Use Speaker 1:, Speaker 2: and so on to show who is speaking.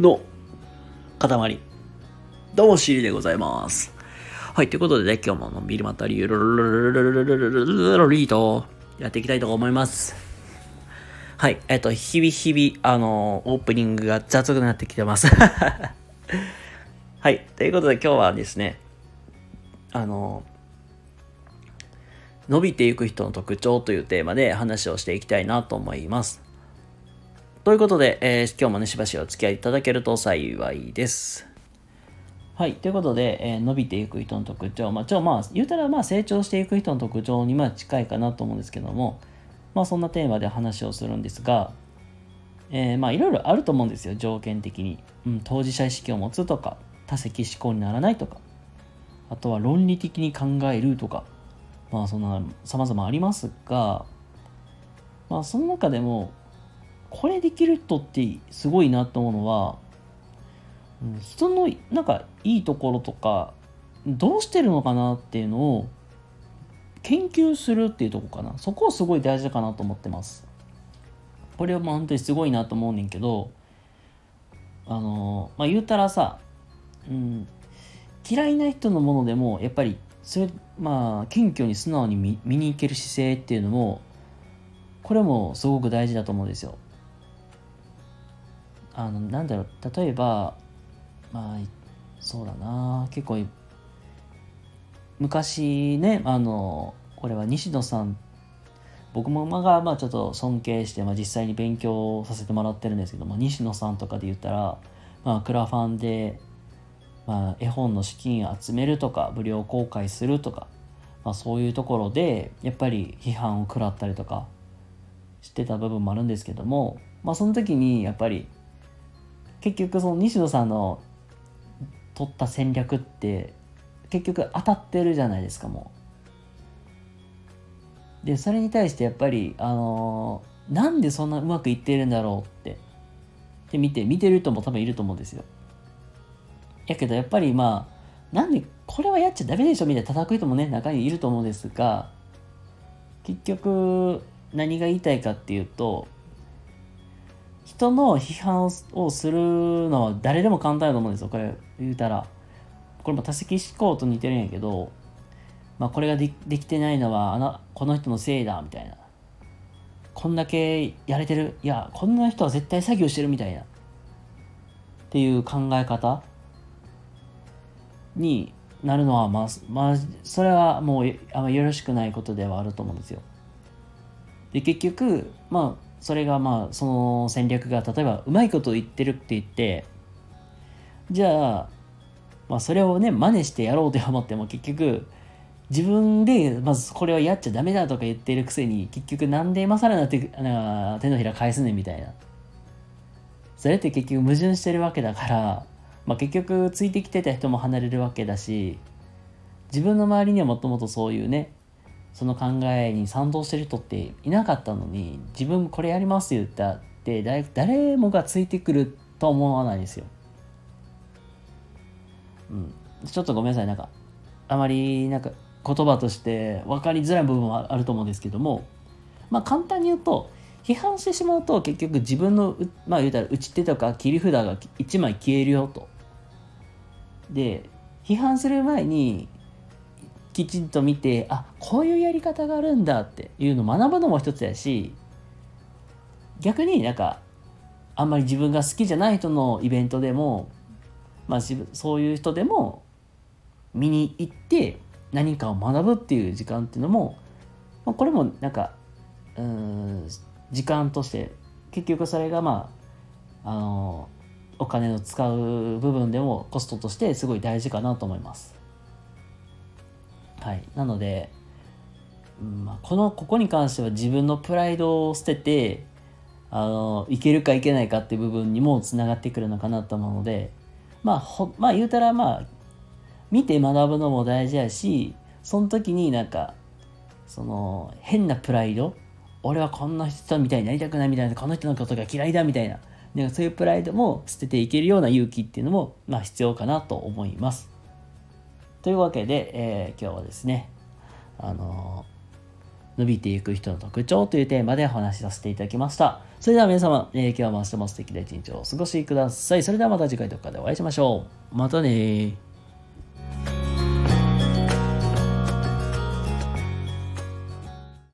Speaker 1: の塊。どうも、シリでございます。はい、ということでね、今日ものルびりまったり、ゆリートやっていきたいと思います。はい、えっと、日々日々、あの、オープニングが雑くなってきてます。はい、ということで今日はですね、あの、伸びていく人の特徴というテーマで話をしていきたいなと思います。ということで、えー今日もね、しばしお付き合いいただけると幸いです。はい。ということで、えー伸びていく人の特徴。まあ、ちょ、まあ、言うたら、まあ、成長していく人の特徴に、まあ、近いかなと思うんですけども、まあ、そんなテーマで話をするんですが、えーまあ、いろいろあると思うんですよ、条件的に。うん、当事者意識を持つとか、多責思考にならないとか、あとは論理的に考えるとか、まあ、そんな、様々ありますが、まあ、その中でも、これできる人ってすごいなと思うのは、うん人のなんかいいところとかどうしてるのかなっていうのを研究するっていうとこかな。そこをすごい大事かなと思ってます。これはもう本当にすごいなと思うねんけどあのまあ言うたらさ、うん、嫌いな人のものでもやっぱりそれまあ謙虚に素直に見見に行ける姿勢っていうのもこれもすごく大事だと思うんですよ。あのなんだろう例えばまあそうだな結構昔ねあのこれは西野さん僕もまがまあちょっと尊敬して、まあ、実際に勉強させてもらってるんですけども西野さんとかで言ったら、まあ、クラファンで、まあ、絵本の資金集めるとか無料公開するとか、まあ、そういうところでやっぱり批判を食らったりとかしてた部分もあるんですけども、まあ、その時にやっぱり結局その西野さんの取った戦略って結局当たってるじゃないですかもう。でそれに対してやっぱりあのーなんでそんなうまくいってるんだろうってで見て見てる人も多分いると思うんですよ。やけどやっぱりまあなんでこれはやっちゃダメでしょみたいな叩く人もね中にいると思うんですが結局何が言いたいかっていうと人の批判をするのは誰でも簡単だと思うんですよこれ。言うたら。これも多責思考と似てるんやけど、まあ、これがでできてないのはあのこの人のせいだみたいな。こんだけやれてる。いやこんな人は絶対作業してるみたいな。っていう考え方。になるのはまあ、まあ、それはもうあんまよろしくないことではあると思うんですよ。で結局まあそれがまあその戦略が例えばうまいこと言ってるって言ってじゃあ、まあ、それをね真似してやろうと思っても結局自分でまずこれはやっちゃダメだとか言ってるくせに結局なんで今更なってな手のひら返すねみたいな。それって結局矛盾してるわけだから、まあ、結局ついてきてた人も離れるわけだし自分の周りにはもともとそういうねその考えに賛同してる人っていなかったのに自分これやりますって言ったって誰もがついてくると思わないですよ。うん、ちょっとごめんなさいなんかあまりなんか言葉として分かりづらい部分はあると思うんですけどもまあ簡単に言うと批判してしまうと結局自分のまあ言うたら打ち手とか切り札が1枚消えるよと。で批判する前にきちんと見てあこういうやり方があるんだっていうのを学ぶのも一つやし逆になんかあんまり自分が好きじゃない人のイベントでも、まあ、そういう人でも見に行って何かを学ぶっていう時間っていうのも、まあ、これもなんかうん時間として結局それがまああのお金を使う部分でもコストとしてすごい大事かなと思います。はい、なので、まあ、このここに関しては自分のプライドを捨ててあのいけるかいけないかっていう部分にもつながってくるのかなと思うのでまあほまあ言うたらまあ見て学ぶのも大事やしその時になんかその変なプライド俺はこんな人みたいになりたくないみたいなこの人のことが嫌いだみたいななんかそういうプライドも捨てていけるような勇気っていうのも、まあ、必要かなと思います。というわけで、えー今日はですね、あのー伸びていく人の特徴というテーマでお話しさせていただきました。それでは皆様、えー、今日も明日も素敵な一日をお過ごしください。それではまた次回どこかでお会いしましょう。またね